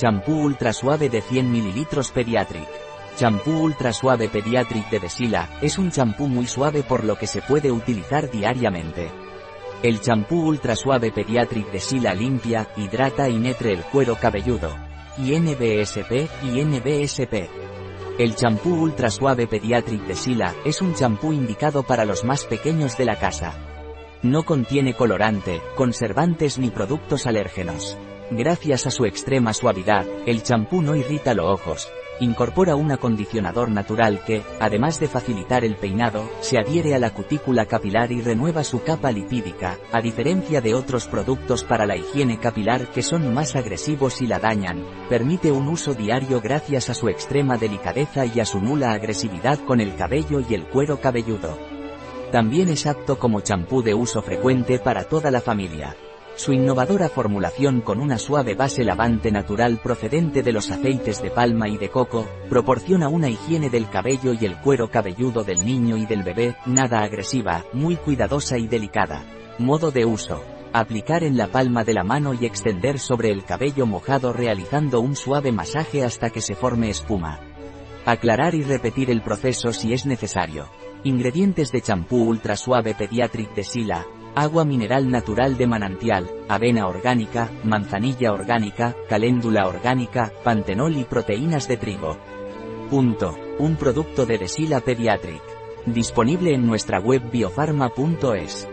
Champú ultra suave de 100 ml Pediatric. Champú ultra suave Pediatric de Desila, es un champú muy suave por lo que se puede utilizar diariamente. El champú ultra suave Pediatric de Sila limpia, hidrata y netre el cuero cabelludo. Y NBSP y NBSP. El champú ultra suave Pediatric de Sila es un champú indicado para los más pequeños de la casa. No contiene colorante, conservantes ni productos alérgenos. Gracias a su extrema suavidad, el champú no irrita los ojos. Incorpora un acondicionador natural que, además de facilitar el peinado, se adhiere a la cutícula capilar y renueva su capa lipídica, a diferencia de otros productos para la higiene capilar que son más agresivos y la dañan. Permite un uso diario gracias a su extrema delicadeza y a su nula agresividad con el cabello y el cuero cabelludo. También es apto como champú de uso frecuente para toda la familia. Su innovadora formulación con una suave base lavante natural procedente de los aceites de palma y de coco, proporciona una higiene del cabello y el cuero cabelludo del niño y del bebé, nada agresiva, muy cuidadosa y delicada. Modo de uso. Aplicar en la palma de la mano y extender sobre el cabello mojado realizando un suave masaje hasta que se forme espuma. Aclarar y repetir el proceso si es necesario. Ingredientes de champú ultra suave pediatric de Sila, agua mineral natural de manantial, avena orgánica, manzanilla orgánica, caléndula orgánica, pantenol y proteínas de trigo. Punto. Un producto de Desila Pediatric. Disponible en nuestra web biofarma.es.